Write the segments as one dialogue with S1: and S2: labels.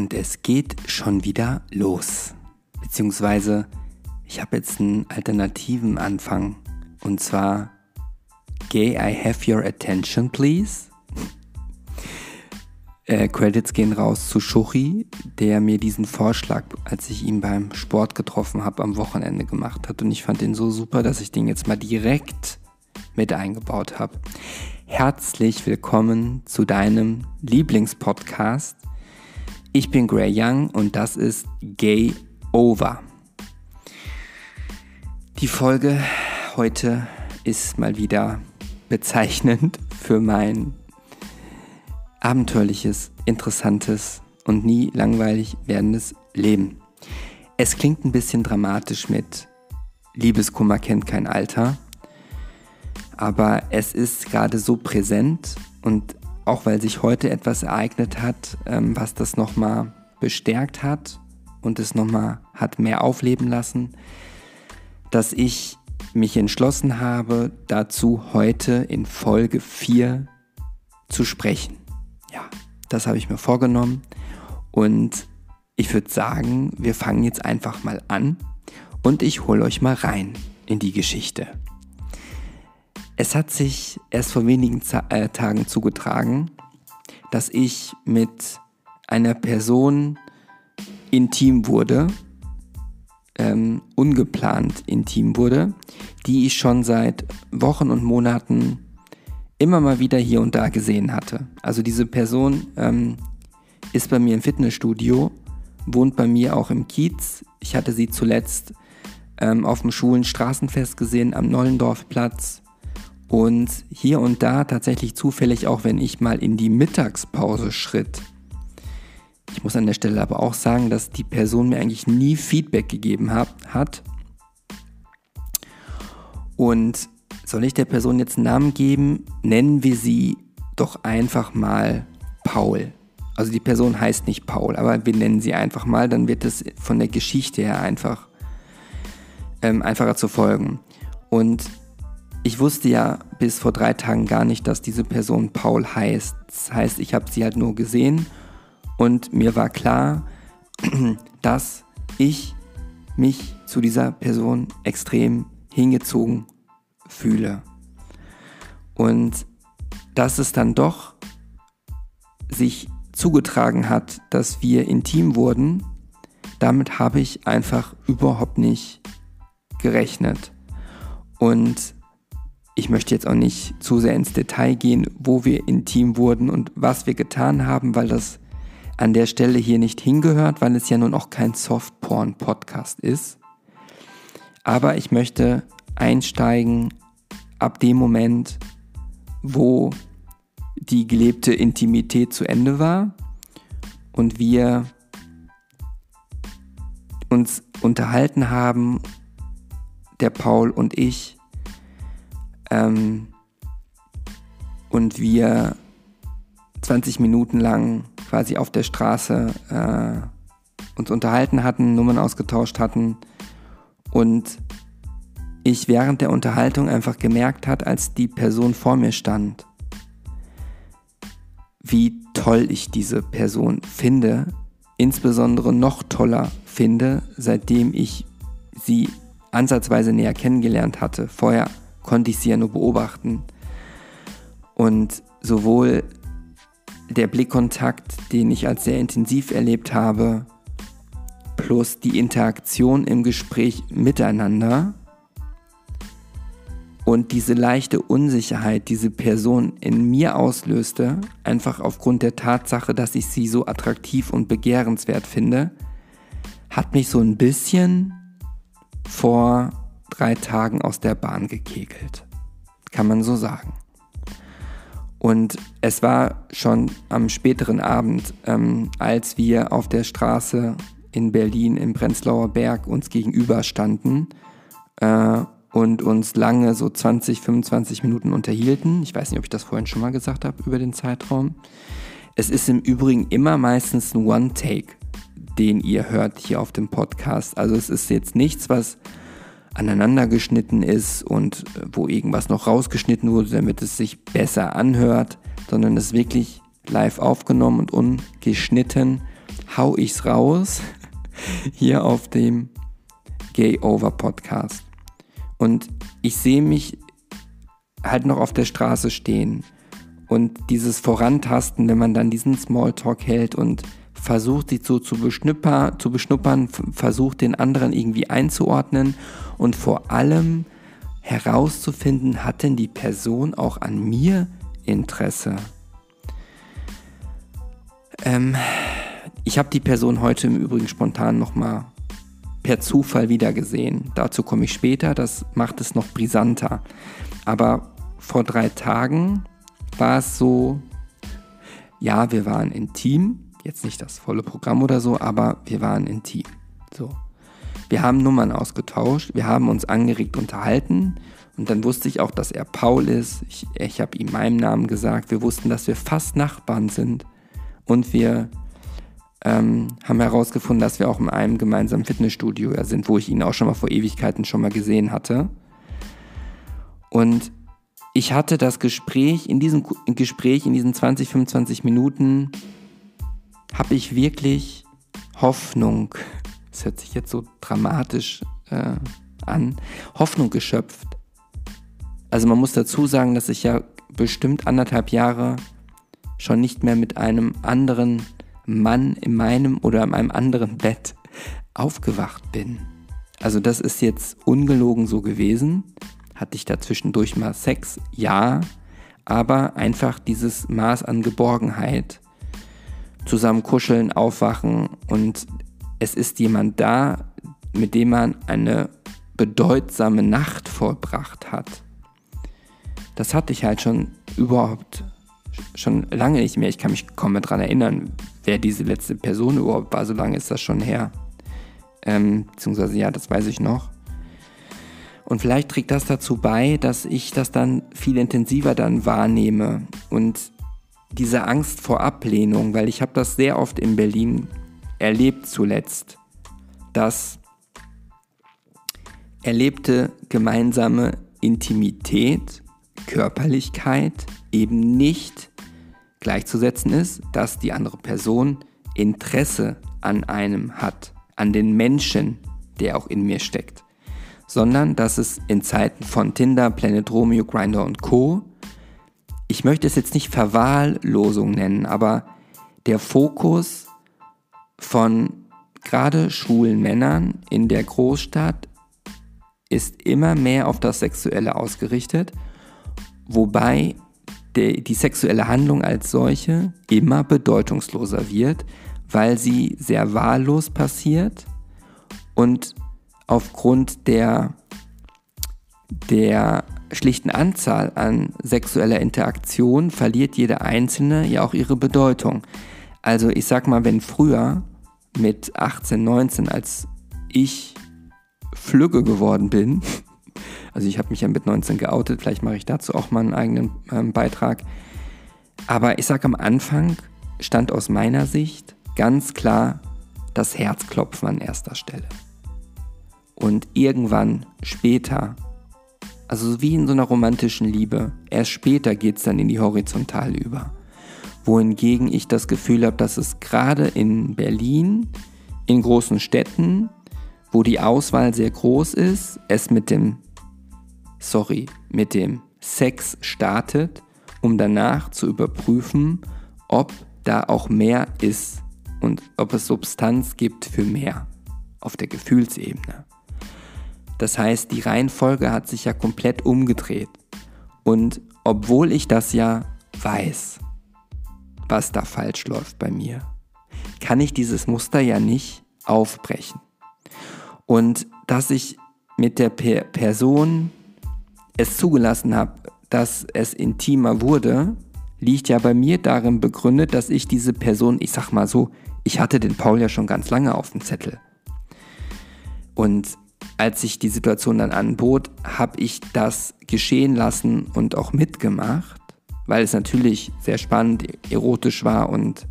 S1: Und es geht schon wieder los. Beziehungsweise, ich habe jetzt einen alternativen Anfang. Und zwar, Gay, I have your attention, please. Äh, Credits gehen raus zu Schuchi, der mir diesen Vorschlag, als ich ihn beim Sport getroffen habe, am Wochenende gemacht hat. Und ich fand den so super, dass ich den jetzt mal direkt mit eingebaut habe. Herzlich willkommen zu deinem Lieblingspodcast. Ich bin Gray Young und das ist Gay Over. Die Folge heute ist mal wieder bezeichnend für mein abenteuerliches, interessantes und nie langweilig werdendes Leben. Es klingt ein bisschen dramatisch mit Liebeskummer kennt kein Alter, aber es ist gerade so präsent und auch weil sich heute etwas ereignet hat, ähm, was das nochmal bestärkt hat und es nochmal hat mehr aufleben lassen, dass ich mich entschlossen habe, dazu heute in Folge 4 zu sprechen. Ja, das habe ich mir vorgenommen. Und ich würde sagen, wir fangen jetzt einfach mal an und ich hole euch mal rein in die Geschichte. Es hat sich erst vor wenigen Z äh, Tagen zugetragen, dass ich mit einer Person intim wurde, ähm, ungeplant intim wurde, die ich schon seit Wochen und Monaten immer mal wieder hier und da gesehen hatte. Also diese Person ähm, ist bei mir im Fitnessstudio, wohnt bei mir auch im Kiez. Ich hatte sie zuletzt ähm, auf dem Schulenstraßenfest gesehen am Nollendorfplatz und hier und da tatsächlich zufällig auch, wenn ich mal in die Mittagspause schritt. Ich muss an der Stelle aber auch sagen, dass die Person mir eigentlich nie Feedback gegeben hat. Und soll ich der Person jetzt einen Namen geben? Nennen wir sie doch einfach mal Paul. Also die Person heißt nicht Paul, aber wir nennen sie einfach mal, dann wird es von der Geschichte her einfach ähm, einfacher zu folgen. Und ich wusste ja bis vor drei Tagen gar nicht, dass diese Person Paul heißt. Das heißt, ich habe sie halt nur gesehen und mir war klar, dass ich mich zu dieser Person extrem hingezogen fühle. Und dass es dann doch sich zugetragen hat, dass wir intim wurden, damit habe ich einfach überhaupt nicht gerechnet. Und ich möchte jetzt auch nicht zu sehr ins Detail gehen, wo wir intim wurden und was wir getan haben, weil das an der Stelle hier nicht hingehört, weil es ja nun auch kein Softporn-Podcast ist. Aber ich möchte einsteigen ab dem Moment, wo die gelebte Intimität zu Ende war und wir uns unterhalten haben, der Paul und ich, ähm, und wir 20 Minuten lang quasi auf der Straße äh, uns unterhalten hatten, Nummern ausgetauscht hatten und ich während der Unterhaltung einfach gemerkt hat, als die Person vor mir stand, wie toll ich diese Person finde, insbesondere noch toller finde, seitdem ich sie ansatzweise näher kennengelernt hatte. Vorher konnte ich sie ja nur beobachten. Und sowohl der Blickkontakt, den ich als sehr intensiv erlebt habe, plus die Interaktion im Gespräch miteinander, und diese leichte Unsicherheit, diese Person in mir auslöste, einfach aufgrund der Tatsache, dass ich sie so attraktiv und begehrenswert finde, hat mich so ein bisschen vor drei Tagen aus der Bahn gekegelt. Kann man so sagen. Und es war schon am späteren Abend, ähm, als wir auf der Straße in Berlin im Prenzlauer Berg uns gegenüber standen äh, und uns lange so 20, 25 Minuten unterhielten. Ich weiß nicht, ob ich das vorhin schon mal gesagt habe über den Zeitraum. Es ist im Übrigen immer meistens ein One-Take, den ihr hört hier auf dem Podcast. Also es ist jetzt nichts, was aneinander geschnitten ist und äh, wo irgendwas noch rausgeschnitten wurde, damit es sich besser anhört, sondern es wirklich live aufgenommen und ungeschnitten. hau ich's raus hier auf dem Gay Over Podcast. Und ich sehe mich halt noch auf der Straße stehen und dieses Vorantasten, wenn man dann diesen Smalltalk hält und versucht, sich so zu, beschnupper, zu beschnuppern, versucht, den anderen irgendwie einzuordnen und vor allem herauszufinden, hat denn die Person auch an mir Interesse? Ähm, ich habe die Person heute im Übrigen spontan nochmal per Zufall wiedergesehen. Dazu komme ich später, das macht es noch brisanter. Aber vor drei Tagen war es so, ja, wir waren intim, jetzt nicht das volle Programm oder so, aber wir waren intim. So. Wir haben Nummern ausgetauscht, wir haben uns angeregt unterhalten und dann wusste ich auch, dass er Paul ist. Ich, ich habe ihm meinen Namen gesagt. Wir wussten, dass wir fast Nachbarn sind und wir ähm, haben herausgefunden, dass wir auch in einem gemeinsamen Fitnessstudio sind, wo ich ihn auch schon mal vor Ewigkeiten schon mal gesehen hatte. Und ich hatte das Gespräch, in diesem Gespräch, in diesen 20, 25 Minuten, habe ich wirklich Hoffnung, das hört sich jetzt so dramatisch äh, an, Hoffnung geschöpft. Also man muss dazu sagen, dass ich ja bestimmt anderthalb Jahre schon nicht mehr mit einem anderen Mann in meinem oder in einem anderen Bett aufgewacht bin. Also das ist jetzt ungelogen so gewesen. Hatte ich da zwischendurch mal Sex? Ja. Aber einfach dieses Maß an Geborgenheit. Zusammen kuscheln, aufwachen und es ist jemand da, mit dem man eine bedeutsame Nacht vollbracht hat. Das hatte ich halt schon überhaupt schon lange nicht mehr. Ich kann mich kaum mehr daran erinnern, wer diese letzte Person überhaupt war. So lange ist das schon her. Ähm, beziehungsweise ja, das weiß ich noch. Und vielleicht trägt das dazu bei, dass ich das dann viel intensiver dann wahrnehme und diese Angst vor Ablehnung, weil ich habe das sehr oft in Berlin erlebt zuletzt, dass erlebte gemeinsame Intimität, Körperlichkeit eben nicht gleichzusetzen ist, dass die andere Person Interesse an einem hat, an den Menschen, der auch in mir steckt, sondern dass es in Zeiten von Tinder, Planet Romeo, Grindr und Co. Ich möchte es jetzt nicht Verwahrlosung nennen, aber der Fokus von gerade schwulen Männern in der Großstadt ist immer mehr auf das Sexuelle ausgerichtet, wobei die, die sexuelle Handlung als solche immer bedeutungsloser wird, weil sie sehr wahllos passiert und aufgrund der, der schlichten Anzahl an sexueller Interaktion verliert jede einzelne ja auch ihre Bedeutung. Also ich sag mal, wenn früher mit 18, 19, als ich Flügge geworden bin, also ich habe mich ja mit 19 geoutet, vielleicht mache ich dazu auch mal einen eigenen ähm, Beitrag. Aber ich sage am Anfang stand aus meiner Sicht ganz klar das Herzklopfen an erster Stelle. Und irgendwann später, also wie in so einer romantischen Liebe, erst später geht es dann in die Horizontale über. Wohingegen ich das Gefühl habe, dass es gerade in Berlin, in großen Städten, wo die Auswahl sehr groß ist, es mit dem sorry, mit dem Sex startet, um danach zu überprüfen, ob da auch mehr ist und ob es Substanz gibt für mehr auf der Gefühlsebene. Das heißt, die Reihenfolge hat sich ja komplett umgedreht. Und obwohl ich das ja weiß, was da falsch läuft bei mir, kann ich dieses Muster ja nicht aufbrechen. Und dass ich mit der per Person es zugelassen habe, dass es intimer wurde, liegt ja bei mir darin begründet, dass ich diese Person, ich sag mal so, ich hatte den Paul ja schon ganz lange auf dem Zettel. Und als sich die Situation dann anbot, habe ich das geschehen lassen und auch mitgemacht, weil es natürlich sehr spannend, erotisch war und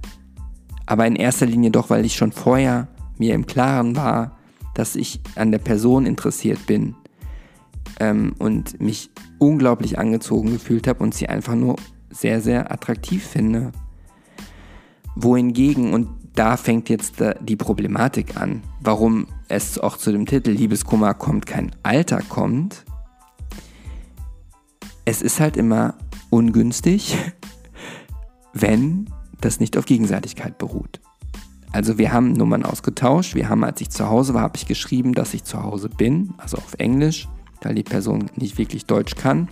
S1: aber in erster Linie doch, weil ich schon vorher mir im Klaren war, dass ich an der Person interessiert bin ähm, und mich unglaublich angezogen gefühlt habe und sie einfach nur sehr, sehr attraktiv finde. Wohingegen, und da fängt jetzt die Problematik an, warum es auch zu dem Titel Liebeskummer kommt kein Alter kommt. Es ist halt immer ungünstig, wenn das nicht auf Gegenseitigkeit beruht. Also wir haben Nummern ausgetauscht. Wir haben, als ich zu Hause war, habe ich geschrieben, dass ich zu Hause bin, also auf Englisch, weil die Person nicht wirklich Deutsch kann.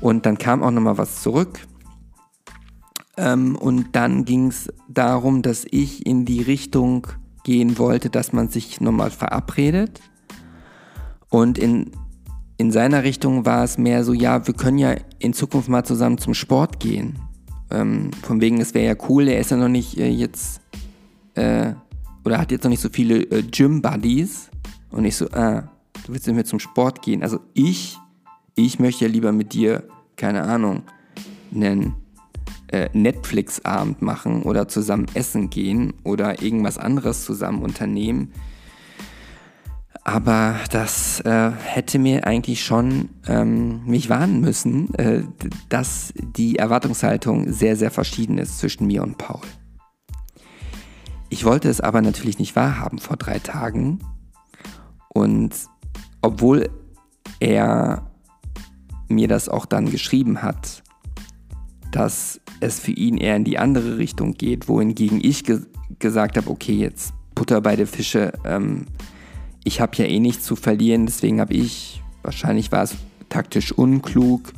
S1: Und dann kam auch nochmal was zurück. Ähm, und dann ging es darum, dass ich in die Richtung gehen wollte, dass man sich nochmal verabredet. Und in, in seiner Richtung war es mehr so, ja, wir können ja in Zukunft mal zusammen zum Sport gehen. Ähm, von wegen, es wäre ja cool, er ist ja noch nicht äh, jetzt, äh, oder hat jetzt noch nicht so viele äh, Gym-Buddies. Und ich so, ah, du willst mit mir zum Sport gehen. Also ich, ich möchte ja lieber mit dir, keine Ahnung, einen äh, Netflix-Abend machen oder zusammen essen gehen oder irgendwas anderes zusammen unternehmen. Aber das äh, hätte mir eigentlich schon ähm, mich warnen müssen, äh, dass die Erwartungshaltung sehr, sehr verschieden ist zwischen mir und Paul. Ich wollte es aber natürlich nicht wahrhaben vor drei Tagen. Und obwohl er mir das auch dann geschrieben hat, dass es für ihn eher in die andere Richtung geht, wohingegen ich ge gesagt habe, okay, jetzt Butter bei der Fische, ähm, ich habe ja eh nichts zu verlieren, deswegen habe ich, wahrscheinlich war es taktisch unklug,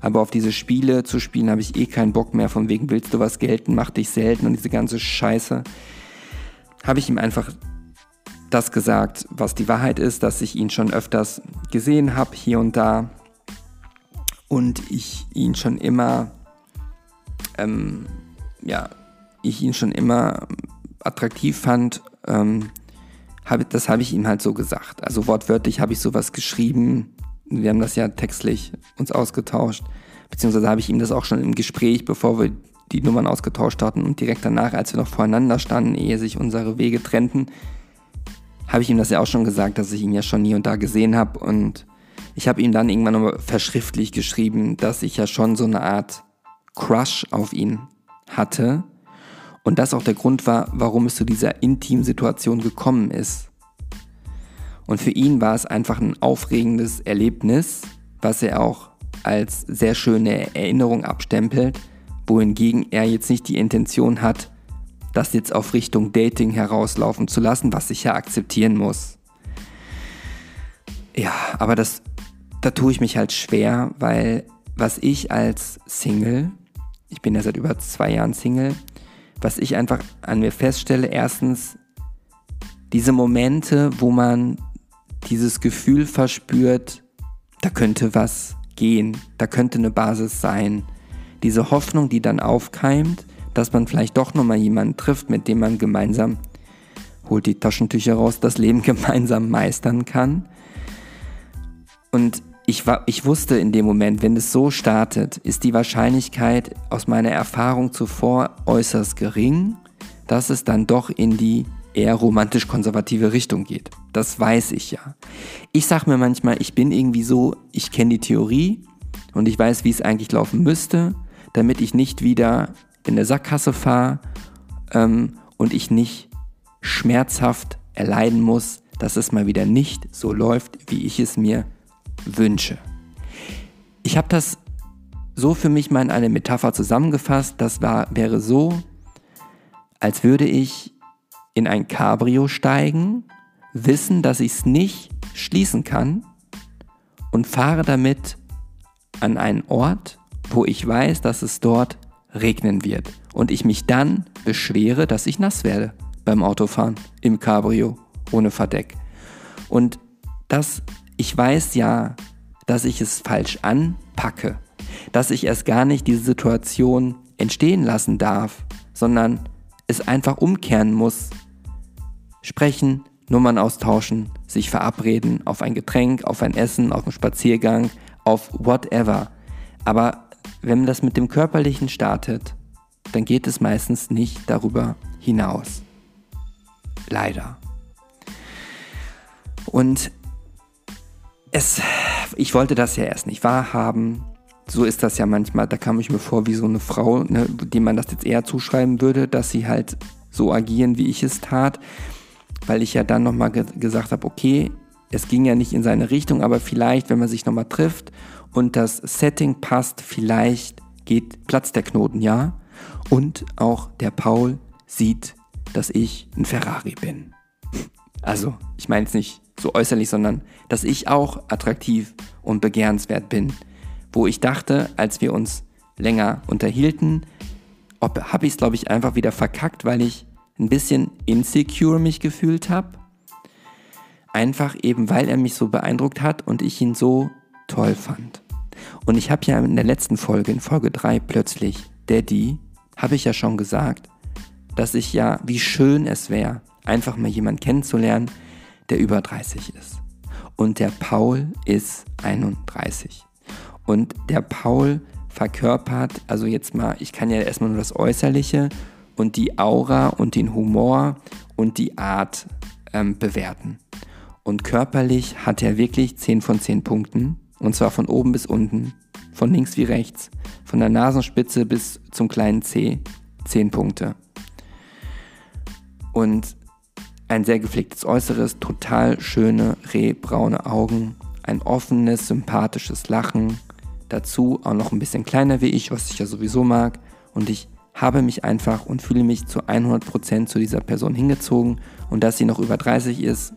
S1: aber auf diese Spiele zu spielen habe ich eh keinen Bock mehr, von wegen willst du was gelten, mach dich selten und diese ganze Scheiße. Habe ich ihm einfach das gesagt, was die Wahrheit ist, dass ich ihn schon öfters gesehen habe, hier und da. Und ich ihn schon immer ähm, ja, ich ihn schon immer attraktiv fand, ähm, hab, das habe ich ihm halt so gesagt. Also wortwörtlich habe ich sowas geschrieben. Wir haben das ja textlich uns ausgetauscht. Beziehungsweise habe ich ihm das auch schon im Gespräch, bevor wir die Nummern ausgetauscht hatten und direkt danach, als wir noch voreinander standen, ehe sich unsere Wege trennten, habe ich ihm das ja auch schon gesagt, dass ich ihn ja schon nie und da gesehen habe. Und ich habe ihm dann irgendwann nochmal verschriftlich geschrieben, dass ich ja schon so eine Art Crush auf ihn hatte und das auch der Grund war, warum es zu dieser intimen Situation gekommen ist. Und für ihn war es einfach ein aufregendes Erlebnis, was er auch als sehr schöne Erinnerung abstempelt, wohingegen er jetzt nicht die Intention hat, das jetzt auf Richtung Dating herauslaufen zu lassen, was ich ja akzeptieren muss. Ja, aber das, da tue ich mich halt schwer, weil was ich als Single ich bin ja seit über zwei Jahren Single, was ich einfach an mir feststelle, erstens diese Momente, wo man dieses Gefühl verspürt, da könnte was gehen, da könnte eine Basis sein. Diese Hoffnung, die dann aufkeimt, dass man vielleicht doch nochmal jemanden trifft, mit dem man gemeinsam, holt die Taschentücher raus, das Leben gemeinsam meistern kann. Und ich, war, ich wusste in dem Moment, wenn es so startet, ist die Wahrscheinlichkeit aus meiner Erfahrung zuvor äußerst gering, dass es dann doch in die eher romantisch-konservative Richtung geht. Das weiß ich ja. Ich sage mir manchmal, ich bin irgendwie so, ich kenne die Theorie und ich weiß, wie es eigentlich laufen müsste, damit ich nicht wieder in der Sackgasse fahre ähm, und ich nicht schmerzhaft erleiden muss, dass es mal wieder nicht so läuft, wie ich es mir Wünsche. Ich habe das so für mich mal in eine Metapher zusammengefasst. Das war, wäre so, als würde ich in ein Cabrio steigen, wissen, dass ich es nicht schließen kann und fahre damit an einen Ort, wo ich weiß, dass es dort regnen wird und ich mich dann beschwere, dass ich nass werde beim Autofahren im Cabrio ohne Verdeck. Und das ich weiß ja, dass ich es falsch anpacke, dass ich erst gar nicht diese Situation entstehen lassen darf, sondern es einfach umkehren muss. Sprechen, Nummern austauschen, sich verabreden auf ein Getränk, auf ein Essen, auf einen Spaziergang, auf whatever. Aber wenn man das mit dem Körperlichen startet, dann geht es meistens nicht darüber hinaus. Leider. Und es, ich wollte das ja erst nicht wahrhaben. So ist das ja manchmal, da kam ich mir vor wie so eine Frau, ne, dem man das jetzt eher zuschreiben würde, dass sie halt so agieren, wie ich es tat, weil ich ja dann nochmal ge gesagt habe, okay, es ging ja nicht in seine Richtung, aber vielleicht, wenn man sich nochmal trifft und das Setting passt, vielleicht geht Platz der Knoten, ja. Und auch der Paul sieht, dass ich ein Ferrari bin. Also, ich meine es nicht so äußerlich, sondern dass ich auch attraktiv und begehrenswert bin. Wo ich dachte, als wir uns länger unterhielten, habe ich es, glaube ich, einfach wieder verkackt, weil ich ein bisschen insecure mich gefühlt habe. Einfach eben, weil er mich so beeindruckt hat und ich ihn so toll fand. Und ich habe ja in der letzten Folge, in Folge 3 plötzlich, Daddy, habe ich ja schon gesagt, dass ich ja, wie schön es wäre, einfach mal jemanden kennenzulernen, der über 30 ist. Und der Paul ist 31. Und der Paul verkörpert, also jetzt mal, ich kann ja erstmal nur das Äußerliche und die Aura und den Humor und die Art ähm, bewerten. Und körperlich hat er wirklich 10 von 10 Punkten. Und zwar von oben bis unten, von links wie rechts, von der Nasenspitze bis zum kleinen C 10 Punkte. Und ein sehr gepflegtes Äußeres, total schöne rehbraune Augen, ein offenes, sympathisches Lachen, dazu auch noch ein bisschen kleiner wie ich, was ich ja sowieso mag. Und ich habe mich einfach und fühle mich zu 100% zu dieser Person hingezogen. Und dass sie noch über 30 ist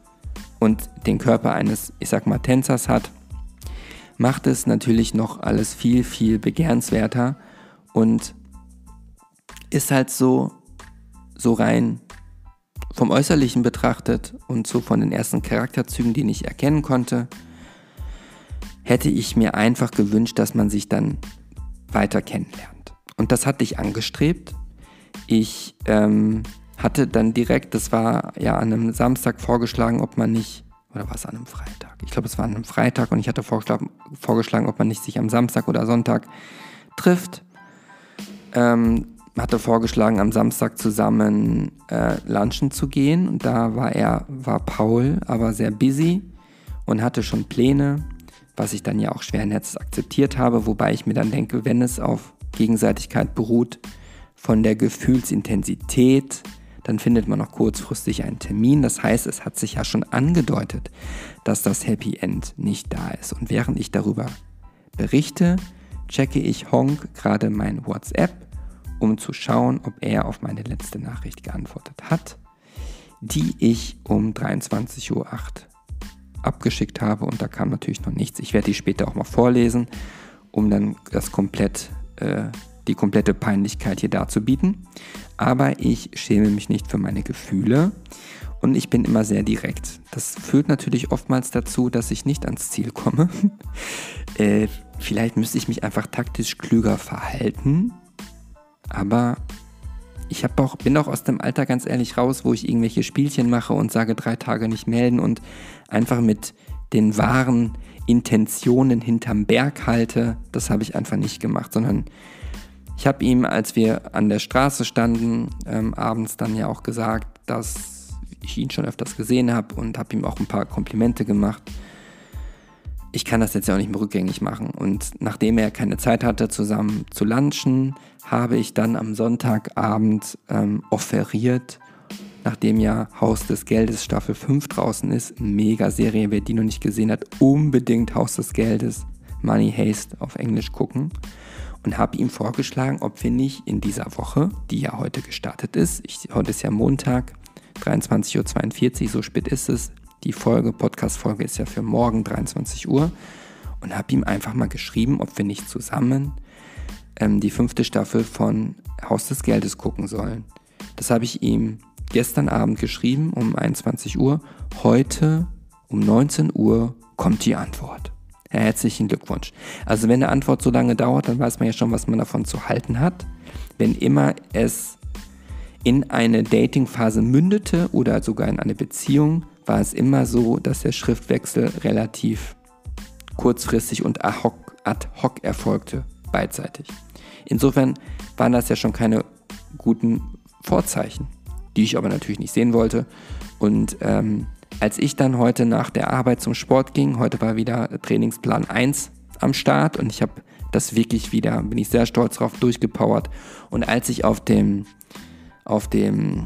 S1: und den Körper eines, ich sag mal, Tänzers hat, macht es natürlich noch alles viel, viel begehrenswerter und ist halt so, so rein vom Äußerlichen betrachtet und so von den ersten Charakterzügen, die ich erkennen konnte, hätte ich mir einfach gewünscht, dass man sich dann weiter kennenlernt. Und das hatte ich angestrebt. Ich ähm, hatte dann direkt, das war ja an einem Samstag vorgeschlagen, ob man nicht, oder war es an einem Freitag? Ich glaube, es war an einem Freitag und ich hatte vorgeschlagen, ob man nicht sich am Samstag oder Sonntag trifft. Ähm, hatte vorgeschlagen, am Samstag zusammen äh, lunchen zu gehen. Und da war er, war Paul aber sehr busy und hatte schon Pläne, was ich dann ja auch schweren Herzens akzeptiert habe, wobei ich mir dann denke, wenn es auf Gegenseitigkeit beruht, von der Gefühlsintensität, dann findet man noch kurzfristig einen Termin. Das heißt, es hat sich ja schon angedeutet, dass das Happy End nicht da ist. Und während ich darüber berichte, checke ich Honk gerade mein WhatsApp um zu schauen, ob er auf meine letzte Nachricht geantwortet hat, die ich um 23.08 Uhr abgeschickt habe und da kam natürlich noch nichts. Ich werde die später auch mal vorlesen, um dann das komplett, äh, die komplette Peinlichkeit hier darzubieten. Aber ich schäme mich nicht für meine Gefühle und ich bin immer sehr direkt. Das führt natürlich oftmals dazu, dass ich nicht ans Ziel komme. äh, vielleicht müsste ich mich einfach taktisch klüger verhalten aber ich auch, bin auch aus dem Alter ganz ehrlich raus, wo ich irgendwelche Spielchen mache und sage drei Tage nicht melden und einfach mit den wahren Intentionen hinterm Berg halte. Das habe ich einfach nicht gemacht, sondern ich habe ihm, als wir an der Straße standen, ähm, abends dann ja auch gesagt, dass ich ihn schon öfters gesehen habe und habe ihm auch ein paar Komplimente gemacht ich kann das jetzt ja auch nicht mehr rückgängig machen. Und nachdem er keine Zeit hatte, zusammen zu lunchen, habe ich dann am Sonntagabend ähm, offeriert, nachdem ja Haus des Geldes Staffel 5 draußen ist, mega Serie, wer die noch nicht gesehen hat, unbedingt Haus des Geldes, Money Haste auf Englisch gucken. Und habe ihm vorgeschlagen, ob wir nicht in dieser Woche, die ja heute gestartet ist, ich, heute ist ja Montag, 23.42 Uhr, so spät ist es, die Folge, Podcast-Folge ist ja für morgen 23 Uhr und habe ihm einfach mal geschrieben, ob wir nicht zusammen ähm, die fünfte Staffel von Haus des Geldes gucken sollen. Das habe ich ihm gestern Abend geschrieben um 21 Uhr. Heute um 19 Uhr kommt die Antwort. Herzlichen Glückwunsch. Also wenn eine Antwort so lange dauert, dann weiß man ja schon, was man davon zu halten hat. Wenn immer es in eine Datingphase mündete oder sogar in eine Beziehung, war es immer so, dass der Schriftwechsel relativ kurzfristig und ad hoc, ad hoc erfolgte, beidseitig. Insofern waren das ja schon keine guten Vorzeichen, die ich aber natürlich nicht sehen wollte. Und ähm, als ich dann heute nach der Arbeit zum Sport ging, heute war wieder Trainingsplan 1 am Start und ich habe das wirklich wieder, bin ich sehr stolz drauf, durchgepowert. Und als ich auf dem, auf dem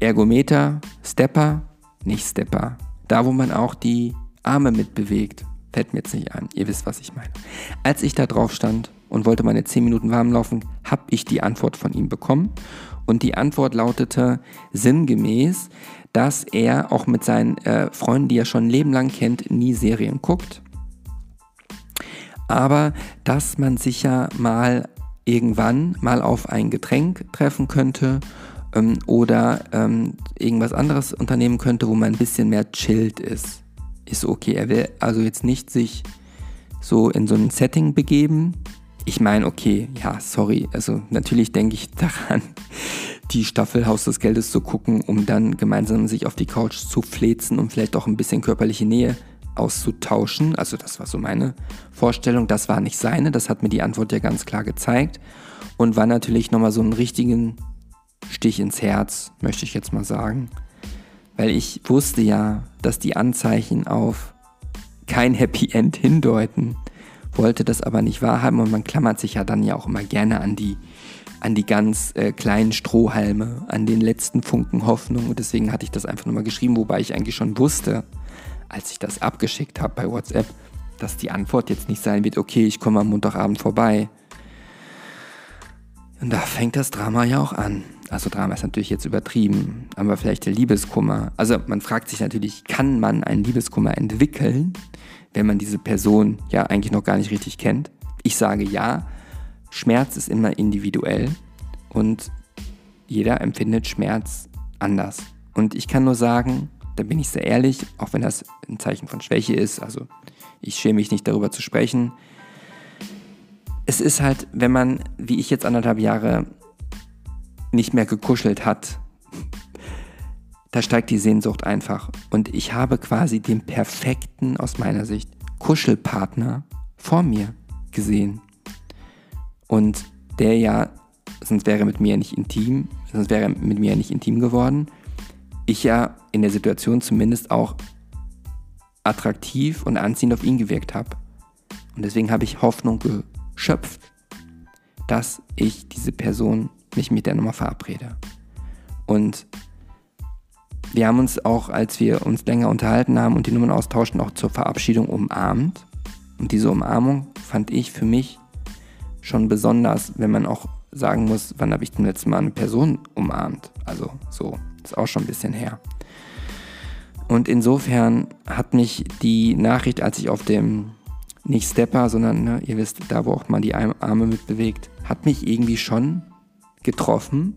S1: Ergometer, Stepper, nicht Stepper. Da, wo man auch die Arme mitbewegt. Fällt mir jetzt nicht ein. Ihr wisst, was ich meine. Als ich da drauf stand und wollte meine 10 Minuten warm laufen, habe ich die Antwort von ihm bekommen. Und die Antwort lautete sinngemäß, dass er auch mit seinen äh, Freunden, die er schon ein Leben lang kennt, nie Serien guckt. Aber dass man sich ja mal irgendwann mal auf ein Getränk treffen könnte ähm, oder ähm, irgendwas anderes unternehmen könnte, wo man ein bisschen mehr chillt ist. Ist okay. Er will also jetzt nicht sich so in so ein Setting begeben. Ich meine, okay, ja, sorry. Also natürlich denke ich daran, die Staffel Haus des Geldes zu gucken, um dann gemeinsam sich auf die Couch zu flezen und vielleicht auch ein bisschen körperliche Nähe auszutauschen. Also das war so meine Vorstellung. Das war nicht seine. Das hat mir die Antwort ja ganz klar gezeigt. Und war natürlich nochmal so einen richtigen Stich ins Herz, möchte ich jetzt mal sagen. Weil ich wusste ja, dass die Anzeichen auf kein Happy End hindeuten, wollte das aber nicht wahrhaben und man klammert sich ja dann ja auch immer gerne an die, an die ganz äh, kleinen Strohhalme, an den letzten Funken Hoffnung und deswegen hatte ich das einfach nochmal geschrieben, wobei ich eigentlich schon wusste, als ich das abgeschickt habe bei WhatsApp, dass die Antwort jetzt nicht sein wird, okay, ich komme am Montagabend vorbei. Und da fängt das Drama ja auch an. Also Drama ist natürlich jetzt übertrieben, aber vielleicht der Liebeskummer. Also man fragt sich natürlich, kann man einen Liebeskummer entwickeln, wenn man diese Person ja eigentlich noch gar nicht richtig kennt? Ich sage ja, Schmerz ist immer individuell und jeder empfindet Schmerz anders. Und ich kann nur sagen, da bin ich sehr ehrlich, auch wenn das ein Zeichen von Schwäche ist, also ich schäme mich nicht darüber zu sprechen. Es ist halt, wenn man, wie ich jetzt anderthalb Jahre nicht mehr gekuschelt hat, da steigt die Sehnsucht einfach. Und ich habe quasi den perfekten, aus meiner Sicht, Kuschelpartner vor mir gesehen. Und der ja, sonst wäre mit mir nicht intim, sonst wäre mit mir nicht intim geworden. Ich ja in der Situation zumindest auch attraktiv und anziehend auf ihn gewirkt habe. Und deswegen habe ich Hoffnung geschöpft, dass ich diese Person mich mit der Nummer verabrede. Und wir haben uns auch, als wir uns länger unterhalten haben und die Nummern austauschten, auch zur Verabschiedung umarmt. Und diese Umarmung fand ich für mich schon besonders, wenn man auch sagen muss, wann habe ich zum letzten Mal eine Person umarmt. Also so, ist auch schon ein bisschen her. Und insofern hat mich die Nachricht, als ich auf dem, nicht Stepper, sondern, ne, ihr wisst, da wo auch man die Arme mit bewegt, hat mich irgendwie schon getroffen,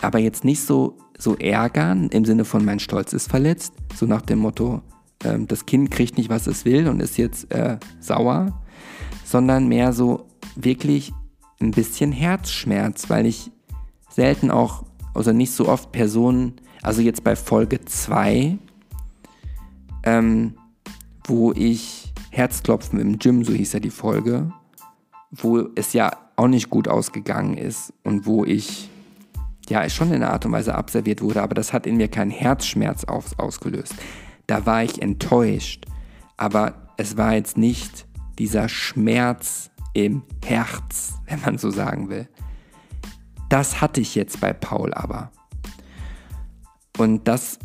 S1: aber jetzt nicht so, so ärgern im Sinne von mein Stolz ist verletzt, so nach dem Motto, äh, das Kind kriegt nicht, was es will und ist jetzt äh, sauer, sondern mehr so wirklich ein bisschen Herzschmerz, weil ich selten auch, also nicht so oft Personen, also jetzt bei Folge 2, ähm, wo ich Herzklopfen im Gym, so hieß ja die Folge, wo es ja auch nicht gut ausgegangen ist und wo ich ja schon in einer Art und Weise abserviert wurde, aber das hat in mir keinen Herzschmerz aus, ausgelöst. Da war ich enttäuscht, aber es war jetzt nicht dieser Schmerz im Herz, wenn man so sagen will. Das hatte ich jetzt bei Paul aber. Und das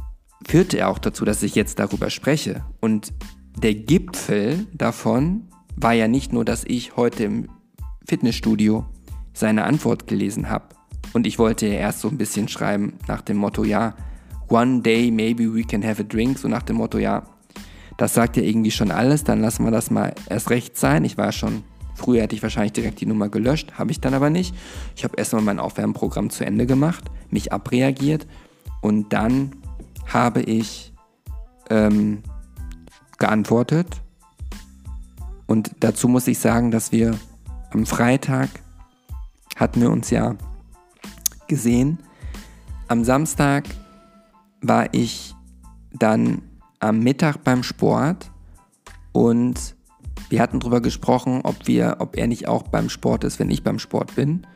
S1: führte auch dazu, dass ich jetzt darüber spreche. Und der Gipfel davon war ja nicht nur, dass ich heute im Fitnessstudio seine Antwort gelesen habe. Und ich wollte ja erst so ein bisschen schreiben nach dem Motto, ja, one day maybe we can have a drink, so nach dem Motto, ja, das sagt ja irgendwie schon alles, dann lassen wir das mal erst recht sein. Ich war schon, früher hätte ich wahrscheinlich direkt die Nummer gelöscht, habe ich dann aber nicht. Ich habe erstmal mein Aufwärmprogramm zu Ende gemacht, mich abreagiert und dann habe ich ähm, geantwortet. Und dazu muss ich sagen, dass wir am Freitag hatten wir uns ja gesehen. Am Samstag war ich dann am Mittag beim Sport und wir hatten darüber gesprochen, ob wir, ob er nicht auch beim Sport ist, wenn ich beim Sport bin.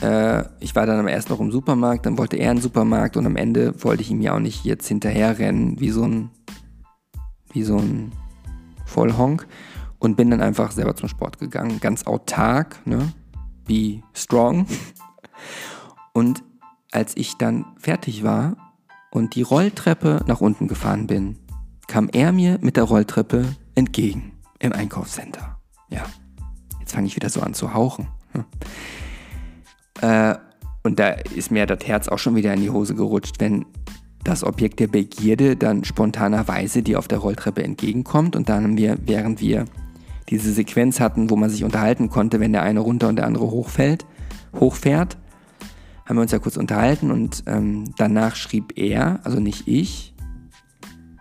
S1: Äh, ich war dann aber erst noch im Supermarkt, dann wollte er in den Supermarkt und am Ende wollte ich ihm ja auch nicht jetzt hinterherrennen wie so ein, wie so ein Vollhonk und bin dann einfach selber zum Sport gegangen, ganz autark, ne? wie strong. Und als ich dann fertig war und die Rolltreppe nach unten gefahren bin, kam er mir mit der Rolltreppe entgegen im Einkaufscenter. Ja, jetzt fange ich wieder so an zu hauchen. Hm. Äh, und da ist mir das Herz auch schon wieder in die Hose gerutscht, wenn das Objekt der Begierde dann spontanerweise dir auf der Rolltreppe entgegenkommt und dann haben wir, während wir diese Sequenz hatten, wo man sich unterhalten konnte, wenn der eine runter und der andere hochfällt, hochfährt, haben wir uns ja kurz unterhalten und ähm, danach schrieb er, also nicht ich,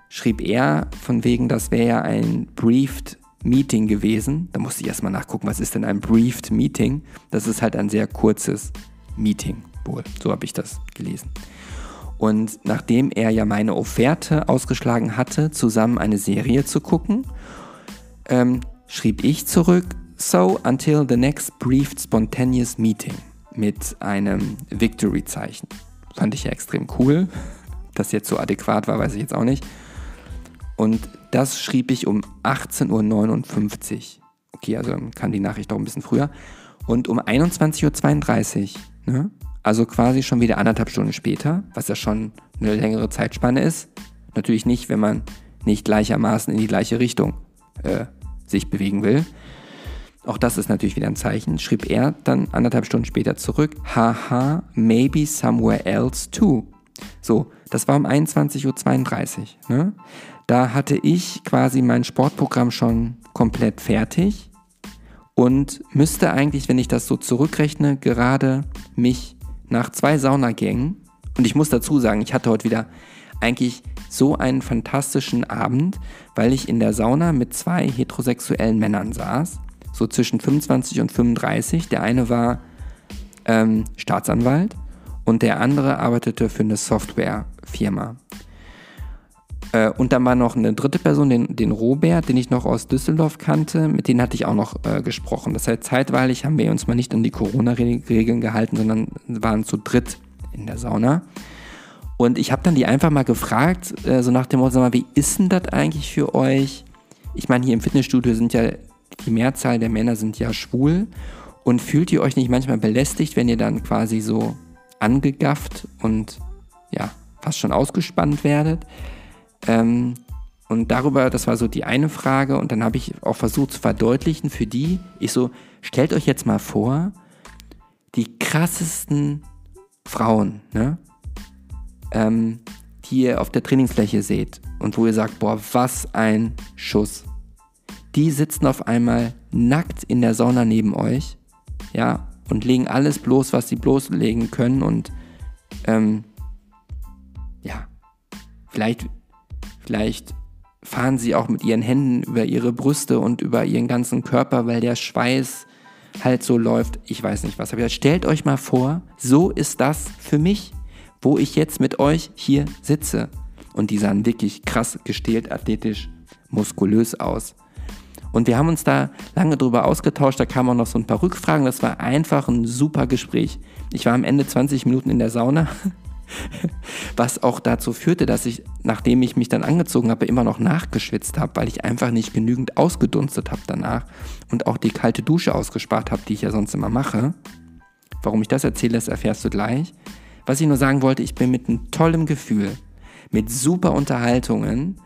S1: schrieb er von wegen, das wäre ja ein briefed Meeting gewesen. Da musste ich erstmal nachgucken, was ist denn ein briefed Meeting? Das ist halt ein sehr kurzes Meeting wohl. So habe ich das gelesen. Und nachdem er ja meine Offerte ausgeschlagen hatte, zusammen eine Serie zu gucken, ähm, schrieb ich zurück, so until the next briefed spontaneous meeting mit einem Victory-Zeichen. Fand ich ja extrem cool. Das jetzt so adäquat war, weiß ich jetzt auch nicht. Und das schrieb ich um 18.59 Uhr. Okay, also dann kam die Nachricht auch ein bisschen früher. Und um 21.32 Uhr, ne? Also quasi schon wieder anderthalb Stunden später, was ja schon eine längere Zeitspanne ist. Natürlich nicht, wenn man nicht gleichermaßen in die gleiche Richtung äh, sich bewegen will. Auch das ist natürlich wieder ein Zeichen. Schrieb er dann anderthalb Stunden später zurück, haha, maybe somewhere else too. So, das war um 21.32 Uhr. Ne? Da hatte ich quasi mein Sportprogramm schon komplett fertig und müsste eigentlich, wenn ich das so zurückrechne, gerade mich nach zwei Saunagängen, und ich muss dazu sagen, ich hatte heute wieder eigentlich so einen fantastischen Abend, weil ich in der Sauna mit zwei heterosexuellen Männern saß, so zwischen 25 und 35. Der eine war ähm, Staatsanwalt und der andere arbeitete für eine Softwarefirma. Äh, und dann war noch eine dritte Person, den, den Robert, den ich noch aus Düsseldorf kannte, mit denen hatte ich auch noch äh, gesprochen. Das heißt, zeitweilig haben wir uns mal nicht an die Corona-Regeln gehalten, sondern waren zu dritt in der Sauna. Und ich habe dann die einfach mal gefragt, äh, so nach dem Motto, sag mal, wie ist denn das eigentlich für euch? Ich meine, hier im Fitnessstudio sind ja, die Mehrzahl der Männer sind ja schwul. Und fühlt ihr euch nicht manchmal belästigt, wenn ihr dann quasi so angegafft und ja, fast schon ausgespannt werdet? Ähm, und darüber, das war so die eine Frage. Und dann habe ich auch versucht zu verdeutlichen für die, ich so, stellt euch jetzt mal vor, die krassesten Frauen, ne? Ähm, die ihr auf der Trainingsfläche seht und wo ihr sagt, boah, was ein Schuss. Die sitzen auf einmal nackt in der Sauna neben euch, ja, und legen alles bloß, was sie bloßlegen können und ähm, ja, vielleicht Vielleicht fahren sie auch mit ihren Händen über ihre Brüste und über ihren ganzen Körper, weil der Schweiß halt so läuft. Ich weiß nicht was. Aber stellt euch mal vor, so ist das für mich, wo ich jetzt mit euch hier sitze. Und die sahen wirklich krass gestählt, athletisch, muskulös aus. Und wir haben uns da lange drüber ausgetauscht, da kamen auch noch so ein paar Rückfragen. Das war einfach ein super Gespräch. Ich war am Ende 20 Minuten in der Sauna Was auch dazu führte, dass ich, nachdem ich mich dann angezogen habe, immer noch nachgeschwitzt habe, weil ich einfach nicht genügend ausgedunstet habe danach und auch die kalte Dusche ausgespart habe, die ich ja sonst immer mache. Warum ich das erzähle, das erfährst du gleich. Was ich nur sagen wollte, ich bin mit einem tollen Gefühl, mit super Unterhaltungen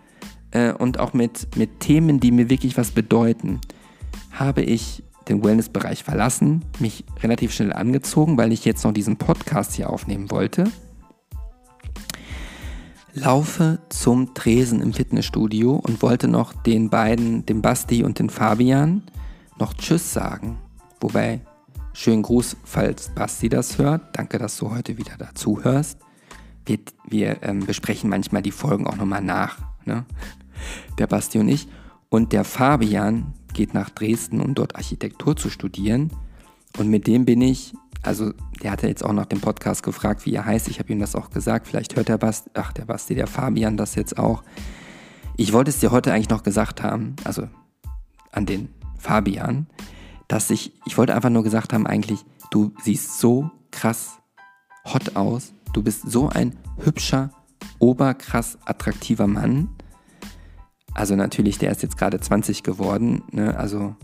S1: äh, und auch mit, mit Themen, die mir wirklich was bedeuten, habe ich den Wellnessbereich verlassen, mich relativ schnell angezogen, weil ich jetzt noch diesen Podcast hier aufnehmen wollte laufe zum Tresen im Fitnessstudio und wollte noch den beiden, dem Basti und den Fabian, noch Tschüss sagen. Wobei, schönen Gruß, falls Basti das hört. Danke, dass du heute wieder dazu hörst. Wir, wir ähm, besprechen manchmal die Folgen auch nochmal nach. Ne? Der Basti und ich. Und der Fabian geht nach Dresden, um dort Architektur zu studieren. Und mit dem bin ich also der hatte jetzt auch nach dem Podcast gefragt, wie er heißt. Ich habe ihm das auch gesagt. Vielleicht hört der Basti, ach der Basti, der Fabian das jetzt auch. Ich wollte es dir heute eigentlich noch gesagt haben, also an den Fabian, dass ich, ich wollte einfach nur gesagt haben, eigentlich, du siehst so krass hot aus. Du bist so ein hübscher, oberkrass attraktiver Mann. Also natürlich, der ist jetzt gerade 20 geworden, ne? Also,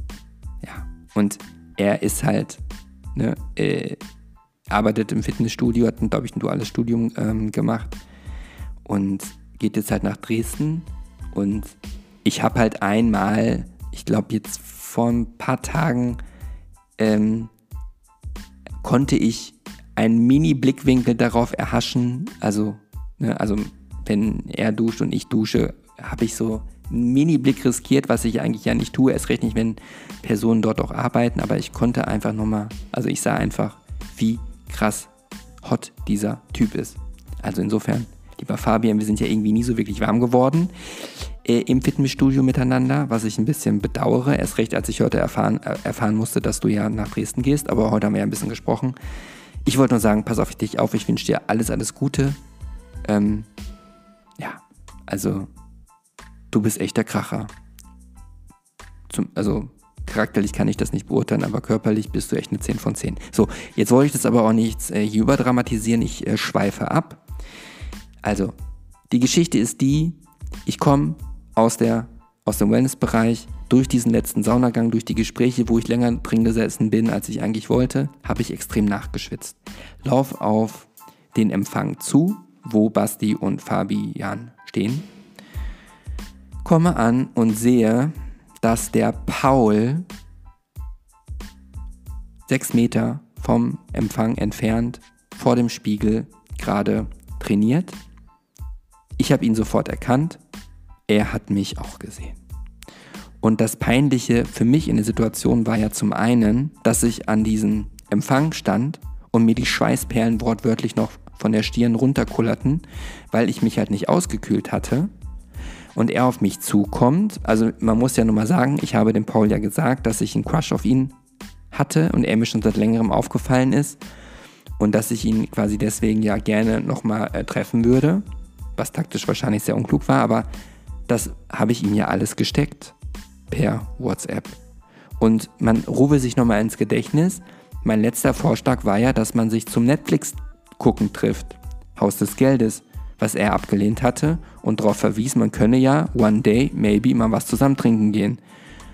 S1: ja. Und er ist halt Ne? Äh, arbeitet im Fitnessstudio, hat, glaube ich, ein duales Studium ähm, gemacht und geht jetzt halt nach Dresden. Und ich habe halt einmal, ich glaube jetzt vor ein paar Tagen, ähm, konnte ich einen Mini-Blickwinkel darauf erhaschen. Also, ne, also wenn er duscht und ich dusche, habe ich so Mini-Blick riskiert, was ich eigentlich ja nicht tue. Erst recht nicht, wenn Personen dort auch arbeiten. Aber ich konnte einfach nochmal, also ich sah einfach, wie krass hot dieser Typ ist. Also insofern, lieber Fabian, wir sind ja irgendwie nie so wirklich warm geworden äh, im Fitnessstudio miteinander, was ich ein bisschen bedauere. Erst recht, als ich heute erfahren, äh, erfahren musste, dass du ja nach Dresden gehst. Aber heute haben wir ja ein bisschen gesprochen. Ich wollte nur sagen, pass auf dich auf. Ich wünsche dir alles, alles Gute. Ähm, ja, also du bist echt der Kracher. Zum, also charakterlich kann ich das nicht beurteilen, aber körperlich bist du echt eine 10 von 10. So, jetzt wollte ich das aber auch nicht äh, hier überdramatisieren, ich äh, schweife ab. Also, die Geschichte ist die, ich komme aus, aus dem Wellnessbereich, durch diesen letzten Saunagang, durch die Gespräche, wo ich länger drin gesessen bin, als ich eigentlich wollte, habe ich extrem nachgeschwitzt. Lauf auf den Empfang zu, wo Basti und Fabian stehen. Komme an und sehe, dass der Paul sechs Meter vom Empfang entfernt vor dem Spiegel gerade trainiert. Ich habe ihn sofort erkannt. Er hat mich auch gesehen. Und das Peinliche für mich in der Situation war ja zum einen, dass ich an diesem Empfang stand und mir die Schweißperlen wortwörtlich noch von der Stirn runterkullerten, weil ich mich halt nicht ausgekühlt hatte und er auf mich zukommt. Also man muss ja nur mal sagen, ich habe dem Paul ja gesagt, dass ich einen Crush auf ihn hatte und er mir schon seit längerem aufgefallen ist und dass ich ihn quasi deswegen ja gerne nochmal äh, treffen würde, was taktisch wahrscheinlich sehr unklug war, aber das habe ich ihm ja alles gesteckt per WhatsApp. Und man rufe sich nochmal ins Gedächtnis, mein letzter Vorschlag war ja, dass man sich zum Netflix gucken trifft, Haus des Geldes was er abgelehnt hatte und darauf verwies, man könne ja one day, maybe, mal was zusammen trinken gehen.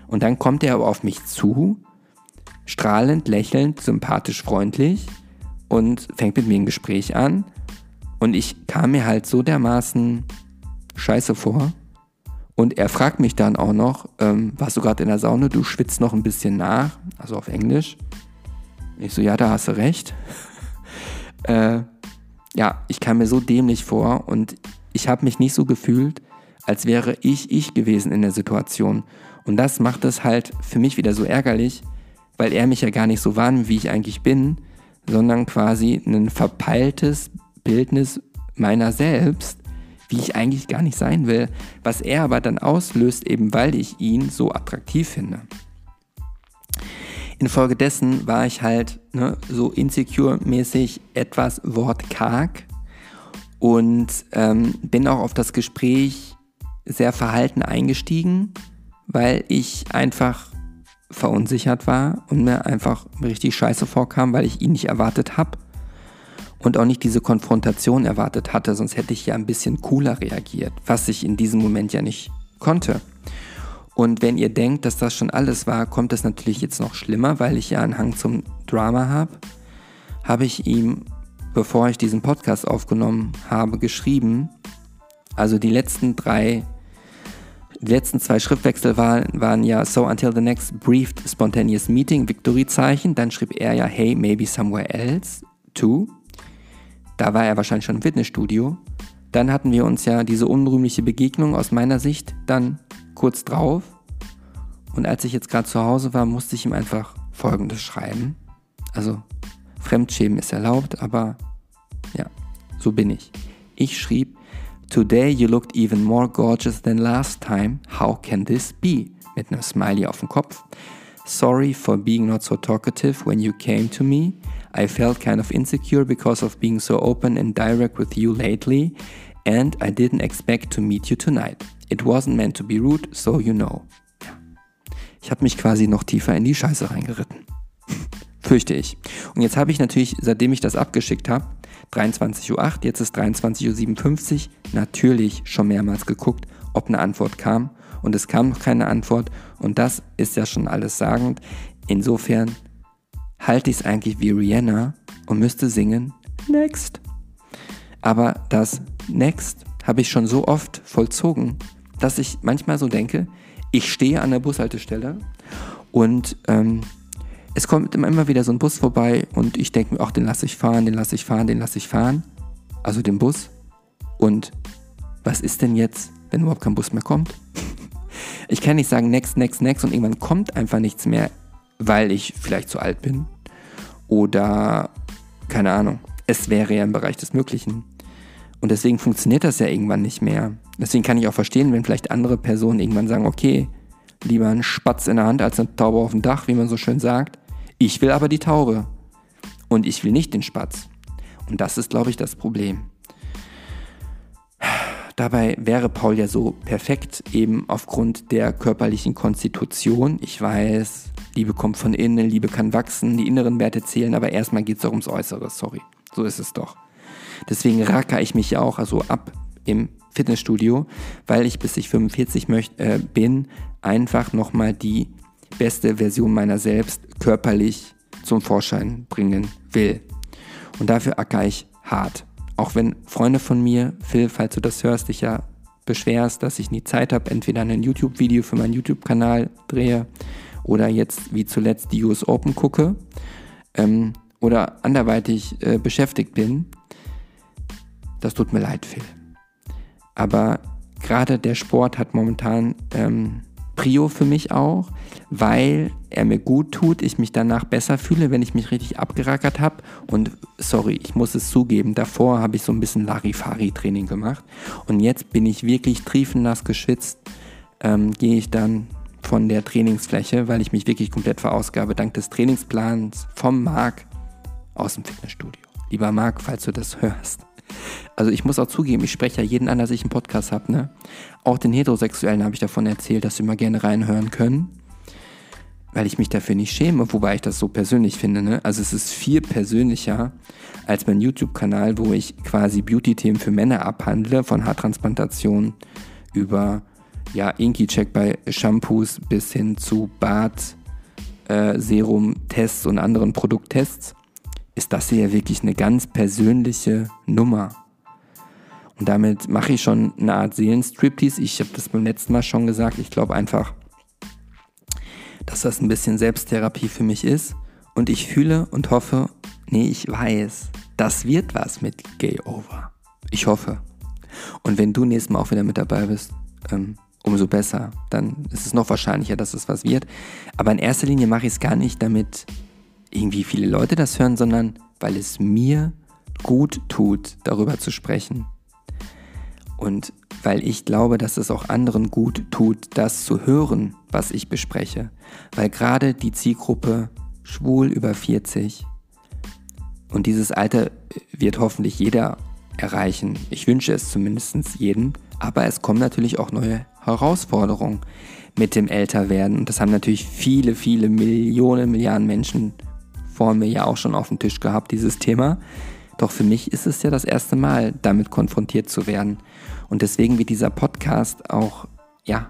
S1: Und dann kommt er aber auf mich zu, strahlend, lächelnd, sympathisch, freundlich und fängt mit mir ein Gespräch an. Und ich kam mir halt so dermaßen scheiße vor. Und er fragt mich dann auch noch, ähm, warst du gerade in der Sauna? Du schwitzt noch ein bisschen nach, also auf Englisch. Ich so, ja, da hast du recht. äh, ja, ich kam mir so dämlich vor und ich habe mich nicht so gefühlt, als wäre ich ich gewesen in der Situation. Und das macht es halt für mich wieder so ärgerlich, weil er mich ja gar nicht so wahrnimmt, wie ich eigentlich bin, sondern quasi ein verpeiltes Bildnis meiner selbst, wie ich eigentlich gar nicht sein will, was er aber dann auslöst, eben weil ich ihn so attraktiv finde. Infolgedessen war ich halt ne, so insecure-mäßig etwas wortkarg und ähm, bin auch auf das Gespräch sehr verhalten eingestiegen, weil ich einfach verunsichert war und mir einfach richtig scheiße vorkam, weil ich ihn nicht erwartet habe und auch nicht diese Konfrontation erwartet hatte, sonst hätte ich ja ein bisschen cooler reagiert, was ich in diesem Moment ja nicht konnte. Und wenn ihr denkt, dass das schon alles war, kommt es natürlich jetzt noch schlimmer, weil ich ja einen Hang zum Drama habe. Habe ich ihm, bevor ich diesen Podcast aufgenommen habe, geschrieben. Also die letzten drei, die letzten zwei Schriftwechsel waren, waren ja So until the next brief spontaneous meeting, Victory-Zeichen. Dann schrieb er ja Hey, maybe somewhere else, too. Da war er wahrscheinlich schon im Fitnessstudio. Dann hatten wir uns ja diese unrühmliche Begegnung aus meiner Sicht dann kurz drauf. Und als ich jetzt gerade zu Hause war, musste ich ihm einfach Folgendes schreiben. Also, Fremdschämen ist erlaubt, aber ja, so bin ich. Ich schrieb, Today you looked even more gorgeous than last time. How can this be? Mit einem Smiley auf dem Kopf. Sorry for being not so talkative when you came to me. I felt kind of insecure because of being so open and direct with you lately, and I didn't expect to meet you tonight. It wasn't meant to be rude, so you know. Ich habe mich quasi noch tiefer in die Scheiße reingeritten. Fürchte ich. Und jetzt habe ich natürlich, seitdem ich das abgeschickt habe, 23.08 Uhr, jetzt ist 23.57 Uhr, natürlich schon mehrmals geguckt, ob eine Antwort kam. Und es kam noch keine Antwort. Und das ist ja schon alles sagend. Insofern halte ich es eigentlich wie Rihanna. und müsste singen Next. Aber das Next habe ich schon so oft vollzogen, dass ich manchmal so denke, ich stehe an der Bushaltestelle und ähm, es kommt immer wieder so ein Bus vorbei und ich denke mir, ach, den lasse ich fahren, den lasse ich fahren, den lasse ich fahren. Also den Bus. Und was ist denn jetzt, wenn überhaupt kein Bus mehr kommt? ich kann nicht sagen, next, next, next und irgendwann kommt einfach nichts mehr, weil ich vielleicht zu alt bin. Oder keine Ahnung. Es wäre ja im Bereich des Möglichen. Und deswegen funktioniert das ja irgendwann nicht mehr. Deswegen kann ich auch verstehen, wenn vielleicht andere Personen irgendwann sagen, okay, lieber ein Spatz in der Hand als eine Taube auf dem Dach, wie man so schön sagt. Ich will aber die Taube. Und ich will nicht den Spatz. Und das ist, glaube ich, das Problem. Dabei wäre Paul ja so perfekt, eben aufgrund der körperlichen Konstitution. Ich weiß, Liebe kommt von innen, Liebe kann wachsen, die inneren Werte zählen, aber erstmal geht es doch ums Äußere, sorry. So ist es doch. Deswegen racker ich mich ja auch also ab im Fitnessstudio, weil ich bis ich 45 möcht, äh, bin, einfach nochmal die beste Version meiner selbst körperlich zum Vorschein bringen will. Und dafür acker ich hart. Auch wenn Freunde von mir, Phil, falls du das hörst, dich ja beschwerst, dass ich nie Zeit habe, entweder ein YouTube-Video für meinen YouTube-Kanal drehe oder jetzt wie zuletzt die US Open gucke ähm, oder anderweitig äh, beschäftigt bin, das tut mir leid, Phil. Aber gerade der Sport hat momentan ähm, Prio für mich auch, weil er mir gut tut, ich mich danach besser fühle, wenn ich mich richtig abgerackert habe. Und sorry, ich muss es zugeben, davor habe ich so ein bisschen Larifari-Training gemacht. Und jetzt bin ich wirklich triefennass geschwitzt, ähm, gehe ich dann von der Trainingsfläche, weil ich mich wirklich komplett verausgabe, dank des Trainingsplans vom Marc aus dem Fitnessstudio. Lieber Marc, falls du das hörst. Also ich muss auch zugeben, ich spreche ja jeden an, dass ich einen Podcast habe. Ne? Auch den Heterosexuellen habe ich davon erzählt, dass sie mal gerne reinhören können, weil ich mich dafür nicht schäme, wobei ich das so persönlich finde. Ne? Also es ist viel persönlicher als mein YouTube-Kanal, wo ich quasi Beauty-Themen für Männer abhandle, von Haartransplantation über ja, Inky-Check bei Shampoos bis hin zu Bart, äh, Serum-Tests und anderen Produkttests ist das hier wirklich eine ganz persönliche Nummer. Und damit mache ich schon eine Art Seelenstriptease. Ich habe das beim letzten Mal schon gesagt. Ich glaube einfach, dass das ein bisschen Selbsttherapie für mich ist. Und ich fühle und hoffe, nee, ich weiß, das wird was mit Gay Over. Ich hoffe. Und wenn du nächstes Mal auch wieder mit dabei bist, ähm, umso besser. Dann ist es noch wahrscheinlicher, dass es was wird. Aber in erster Linie mache ich es gar nicht, damit irgendwie viele Leute das hören, sondern weil es mir gut tut, darüber zu sprechen. Und weil ich glaube, dass es auch anderen gut tut, das zu hören, was ich bespreche. Weil gerade die Zielgruppe schwul über 40 und dieses Alter wird hoffentlich jeder erreichen. Ich wünsche es zumindest jedem. Aber es kommen natürlich auch neue Herausforderungen mit dem Älterwerden. Und das haben natürlich viele, viele Millionen, Milliarden Menschen vor mir ja auch schon auf dem Tisch gehabt, dieses Thema. Doch für mich ist es ja das erste Mal, damit konfrontiert zu werden. Und deswegen wird dieser Podcast auch, ja,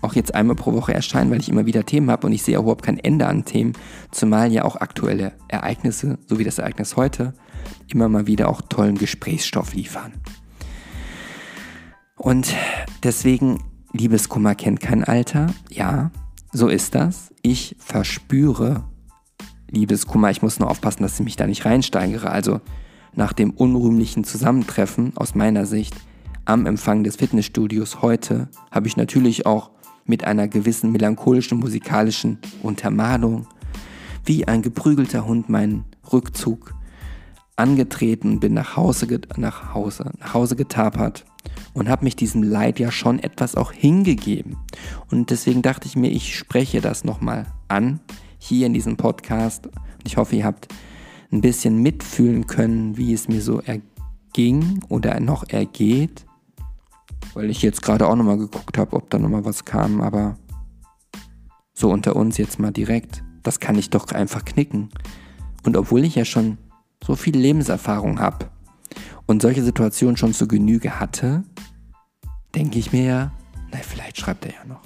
S1: auch jetzt einmal pro Woche erscheinen, weil ich immer wieder Themen habe und ich sehe überhaupt kein Ende an Themen, zumal ja auch aktuelle Ereignisse, so wie das Ereignis heute, immer mal wieder auch tollen Gesprächsstoff liefern. Und deswegen, Liebeskummer kennt kein Alter. Ja, so ist das. Ich verspüre Liebeskummer. Ich muss nur aufpassen, dass ich mich da nicht reinsteigere. Also nach dem unrühmlichen Zusammentreffen aus meiner Sicht am Empfang des Fitnessstudios heute habe ich natürlich auch mit einer gewissen melancholischen musikalischen Untermalung wie ein geprügelter Hund meinen Rückzug angetreten bin nach Hause, nach Hause, nach Hause getapert und habe mich diesem Leid ja schon etwas auch hingegeben. Und deswegen dachte ich mir, ich spreche das nochmal an hier in diesem Podcast. Und ich hoffe, ihr habt ein bisschen mitfühlen können, wie es mir so erging oder noch ergeht. Weil ich jetzt gerade auch nochmal geguckt habe, ob da nochmal was kam, aber so unter uns jetzt mal direkt, das kann ich doch einfach knicken. Und obwohl ich ja schon so viel Lebenserfahrung habe und solche Situationen schon zu Genüge hatte, denke ich mir ja, na, vielleicht schreibt er ja noch.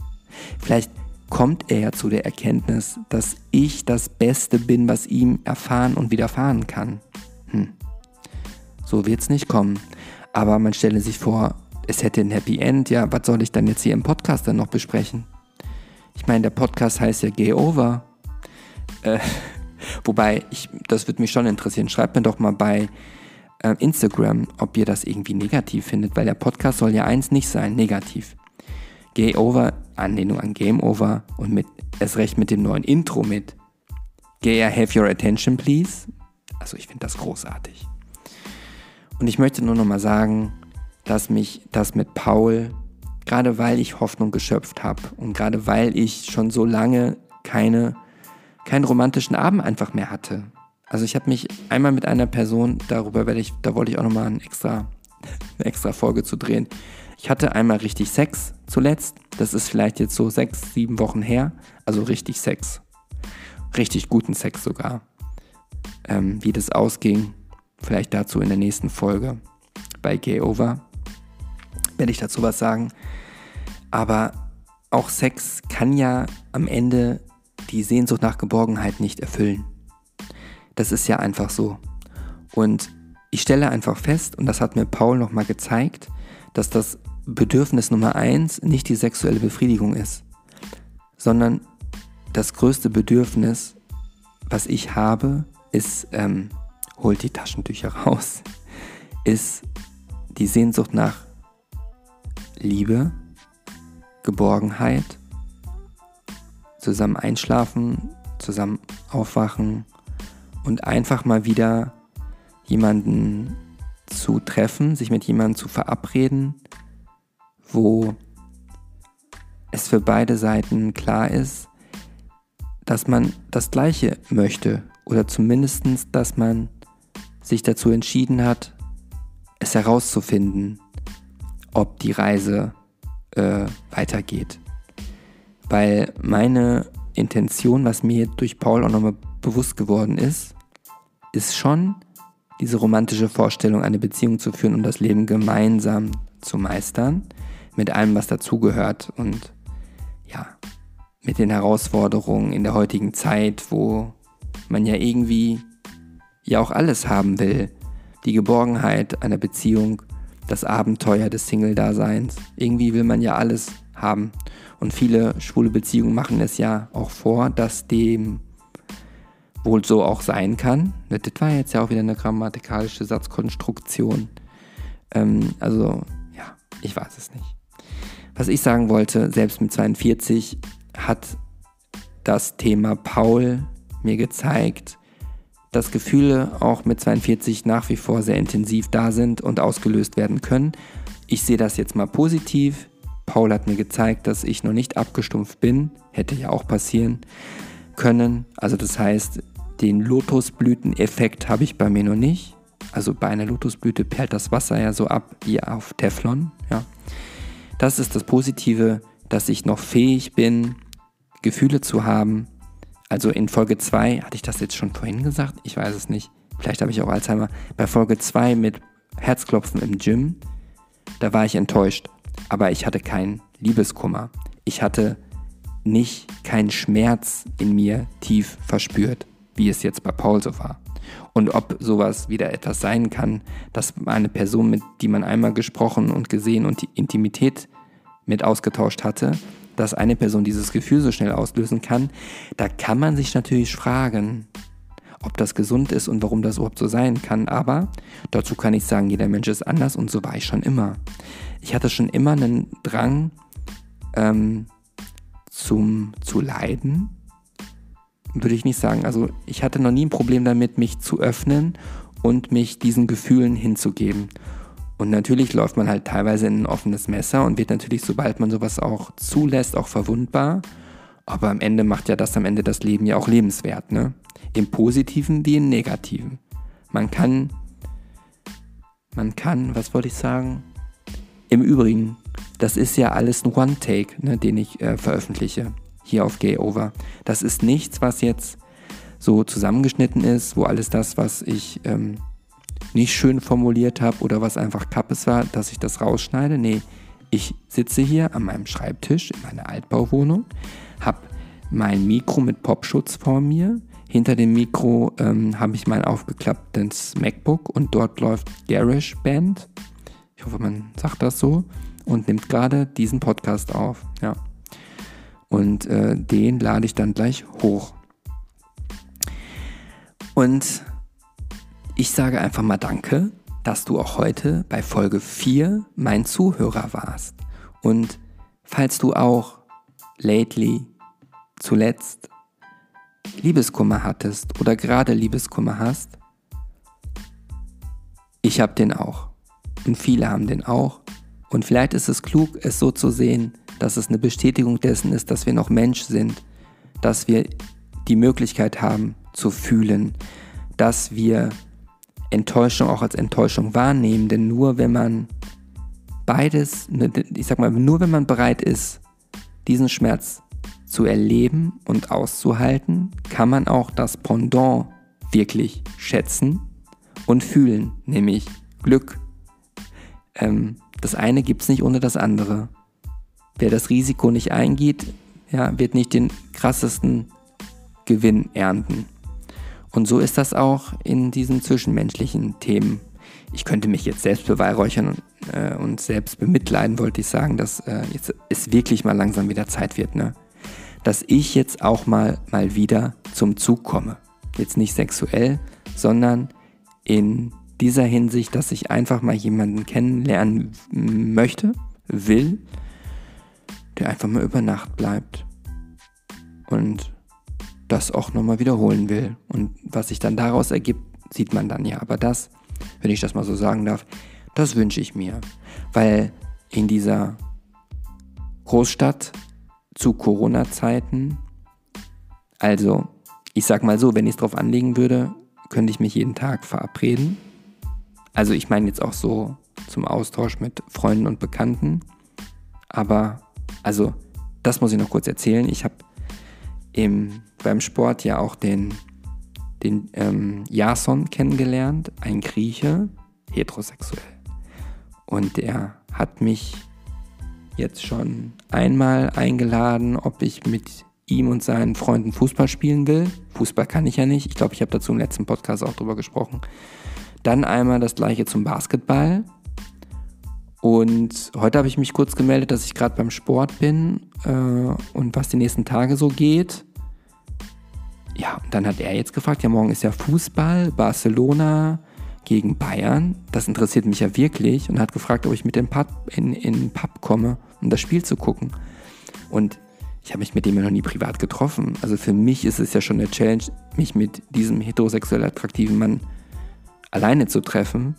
S1: Vielleicht kommt er zu der Erkenntnis, dass ich das Beste bin, was ihm erfahren und widerfahren kann. So wird es nicht kommen. Aber man stelle sich vor, es hätte ein Happy End. Ja, was soll ich dann jetzt hier im Podcast dann noch besprechen? Ich meine, der Podcast heißt ja Gay Over. Äh, wobei, ich, das würde mich schon interessieren. Schreibt mir doch mal bei äh, Instagram, ob ihr das irgendwie negativ findet, weil der Podcast soll ja eins nicht sein, negativ. Gay Over, Anlehnung an Game Over und mit, erst recht mit dem neuen Intro mit Gay Have Your Attention Please. Also ich finde das großartig. Und ich möchte nur noch mal sagen, dass mich das mit Paul, gerade weil ich Hoffnung geschöpft habe und gerade weil ich schon so lange keine, keinen romantischen Abend einfach mehr hatte, also ich habe mich einmal mit einer Person, darüber werde ich, da wollte ich auch nochmal ein extra, eine extra Folge zu drehen. Ich hatte einmal richtig Sex zuletzt. Das ist vielleicht jetzt so sechs, sieben Wochen her. Also richtig Sex. Richtig guten Sex sogar. Ähm, wie das ausging, vielleicht dazu in der nächsten Folge bei Gay Over. Werde ich dazu was sagen. Aber auch Sex kann ja am Ende die Sehnsucht nach Geborgenheit nicht erfüllen. Das ist ja einfach so. Und ich stelle einfach fest, und das hat mir Paul nochmal gezeigt, dass das Bedürfnis Nummer eins nicht die sexuelle Befriedigung ist, sondern das größte Bedürfnis, was ich habe, ist, ähm, holt die Taschentücher raus, ist die Sehnsucht nach Liebe, Geborgenheit, zusammen einschlafen, zusammen aufwachen, und einfach mal wieder jemanden zu treffen, sich mit jemandem zu verabreden, wo es für beide Seiten klar ist, dass man das Gleiche möchte oder zumindest, dass man sich dazu entschieden hat, es herauszufinden, ob die Reise äh, weitergeht. Weil meine Intention, was mir durch Paul auch nochmal bewusst geworden ist, ist schon diese romantische Vorstellung, eine Beziehung zu führen und das Leben gemeinsam zu meistern, mit allem, was dazugehört und ja, mit den Herausforderungen in der heutigen Zeit, wo man ja irgendwie ja auch alles haben will. Die Geborgenheit einer Beziehung, das Abenteuer des Single-Daseins. Irgendwie will man ja alles haben. Und viele schwule Beziehungen machen es ja auch vor, dass dem wohl so auch sein kann. Das war jetzt ja auch wieder eine grammatikalische Satzkonstruktion. Ähm, also, ja, ich weiß es nicht. Was ich sagen wollte, selbst mit 42 hat das Thema Paul mir gezeigt, dass Gefühle auch mit 42 nach wie vor sehr intensiv da sind und ausgelöst werden können. Ich sehe das jetzt mal positiv. Paul hat mir gezeigt, dass ich noch nicht abgestumpft bin. Hätte ja auch passieren können. Also das heißt, den Lotusblüteneffekt habe ich bei mir noch nicht. Also bei einer Lotusblüte perlt das Wasser ja so ab wie auf Teflon. Ja. Das ist das Positive, dass ich noch fähig bin, Gefühle zu haben. Also in Folge 2, hatte ich das jetzt schon vorhin gesagt? Ich weiß es nicht. Vielleicht habe ich auch Alzheimer. Bei Folge 2 mit Herzklopfen im Gym, da war ich enttäuscht. Aber ich hatte keinen Liebeskummer. Ich hatte nicht keinen Schmerz in mir tief verspürt, wie es jetzt bei Paul so war. Und ob sowas wieder etwas sein kann, dass eine Person, mit die man einmal gesprochen und gesehen und die Intimität mit ausgetauscht hatte, dass eine Person dieses Gefühl so schnell auslösen kann, da kann man sich natürlich fragen, ob das gesund ist und warum das überhaupt so sein kann. Aber dazu kann ich sagen, jeder Mensch ist anders und so war ich schon immer. Ich hatte schon immer einen Drang, ähm, zum zu leiden, würde ich nicht sagen. Also ich hatte noch nie ein Problem damit, mich zu öffnen und mich diesen Gefühlen hinzugeben. Und natürlich läuft man halt teilweise in ein offenes Messer und wird natürlich, sobald man sowas auch zulässt, auch verwundbar. Aber am Ende macht ja das am Ende das Leben ja auch lebenswert, ne? Im Positiven wie im Negativen. Man kann, man kann, was wollte ich sagen? Im Übrigen, das ist ja alles ein One-Take, ne, den ich äh, veröffentliche hier auf Gay Over. Das ist nichts, was jetzt so zusammengeschnitten ist, wo alles das, was ich ähm, nicht schön formuliert habe oder was einfach Kappes war, dass ich das rausschneide. Nee, ich sitze hier an meinem Schreibtisch in meiner Altbauwohnung, habe mein Mikro mit Popschutz vor mir, Hinter dem Mikro ähm, habe ich mein aufgeklapptes MacBook und dort läuft GarageBand. Ich hoffe, man sagt das so. Und nimmt gerade diesen Podcast auf. Ja. Und äh, den lade ich dann gleich hoch. Und ich sage einfach mal Danke, dass du auch heute bei Folge 4 mein Zuhörer warst. Und falls du auch lately, zuletzt, Liebeskummer hattest oder gerade Liebeskummer hast, ich habe den auch. Und viele haben den auch. Und vielleicht ist es klug, es so zu sehen, dass es eine Bestätigung dessen ist, dass wir noch Mensch sind, dass wir die Möglichkeit haben zu fühlen, dass wir Enttäuschung auch als Enttäuschung wahrnehmen, denn nur wenn man beides, ich sag mal, nur wenn man bereit ist, diesen Schmerz zu erleben und auszuhalten, kann man auch das Pendant wirklich schätzen und fühlen, nämlich Glück. Ähm, das eine gibt es nicht ohne das andere. Wer das Risiko nicht eingeht, ja, wird nicht den krassesten Gewinn ernten. Und so ist das auch in diesen zwischenmenschlichen Themen. Ich könnte mich jetzt selbst beweihräuchern und, äh, und selbst bemitleiden, wollte ich sagen, dass äh, jetzt es wirklich mal langsam wieder Zeit wird, ne? Dass ich jetzt auch mal, mal wieder zum Zug komme. Jetzt nicht sexuell, sondern in dieser Hinsicht, dass ich einfach mal jemanden kennenlernen möchte, will, der einfach mal über Nacht bleibt und das auch nochmal wiederholen will. Und was sich dann daraus ergibt, sieht man dann ja. Aber das, wenn ich das mal so sagen darf, das wünsche ich mir. Weil in dieser Großstadt zu Corona-Zeiten, also ich sag mal so, wenn ich es drauf anlegen würde, könnte ich mich jeden Tag verabreden. Also ich meine jetzt auch so zum Austausch mit Freunden und Bekannten. Aber also, das muss ich noch kurz erzählen. Ich habe beim Sport ja auch den, den ähm, Jason kennengelernt, ein Grieche, heterosexuell. Und der hat mich jetzt schon einmal eingeladen, ob ich mit ihm und seinen Freunden Fußball spielen will. Fußball kann ich ja nicht. Ich glaube, ich habe dazu im letzten Podcast auch drüber gesprochen. Dann einmal das gleiche zum Basketball. Und heute habe ich mich kurz gemeldet, dass ich gerade beim Sport bin äh, und was die nächsten Tage so geht. Ja, und dann hat er jetzt gefragt, ja, morgen ist ja Fußball, Barcelona gegen Bayern. Das interessiert mich ja wirklich und hat gefragt, ob ich mit dem Pub in, in den Pub komme, um das Spiel zu gucken. Und ich habe mich mit dem ja noch nie privat getroffen. Also für mich ist es ja schon eine Challenge, mich mit diesem heterosexuell attraktiven Mann alleine zu treffen.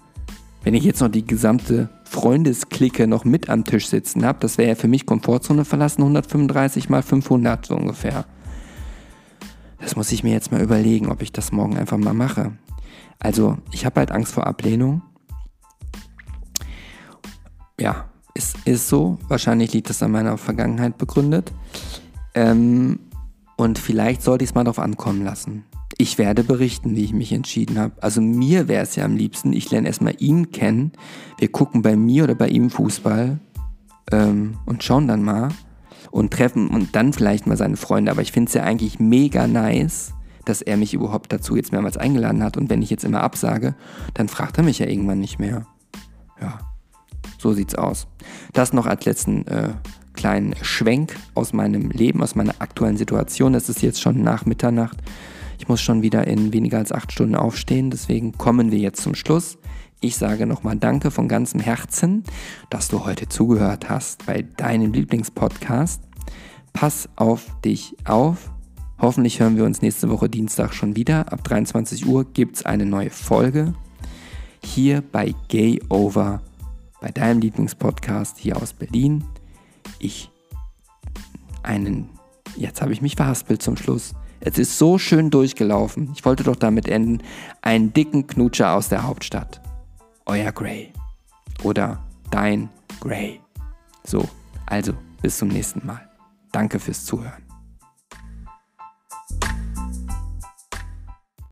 S1: Wenn ich jetzt noch die gesamte Freundesklicke noch mit am Tisch sitzen habe, das wäre ja für mich Komfortzone verlassen, 135 mal 500 so ungefähr. Das muss ich mir jetzt mal überlegen, ob ich das morgen einfach mal mache. Also, ich habe halt Angst vor Ablehnung. Ja, ist, ist so. Wahrscheinlich liegt das an meiner Vergangenheit begründet. Ähm, und vielleicht sollte ich es mal darauf ankommen lassen ich werde berichten, wie ich mich entschieden habe. Also mir wäre es ja am liebsten, ich lerne erstmal ihn kennen. Wir gucken bei mir oder bei ihm Fußball ähm, und schauen dann mal und treffen und dann vielleicht mal seine Freunde. Aber ich finde es ja eigentlich mega nice, dass er mich überhaupt dazu jetzt mehrmals eingeladen hat. Und wenn ich jetzt immer absage, dann fragt er mich ja irgendwann nicht mehr. Ja, so sieht's aus. Das noch als letzten äh, kleinen Schwenk aus meinem Leben, aus meiner aktuellen Situation. Es ist jetzt schon nach Mitternacht. Ich muss schon wieder in weniger als acht Stunden aufstehen, deswegen kommen wir jetzt zum Schluss. Ich sage nochmal Danke von ganzem Herzen, dass du heute zugehört hast bei deinem Lieblingspodcast. Pass auf dich auf. Hoffentlich hören wir uns nächste Woche Dienstag schon wieder. Ab 23 Uhr gibt es eine neue Folge. Hier bei Gay Over, bei deinem Lieblingspodcast hier aus Berlin. Ich einen, jetzt habe ich mich verhaspelt zum Schluss. Es ist so schön durchgelaufen. Ich wollte doch damit enden. Einen dicken Knutscher aus der Hauptstadt. Euer Gray. Oder dein Gray. So, also bis zum nächsten Mal. Danke fürs Zuhören.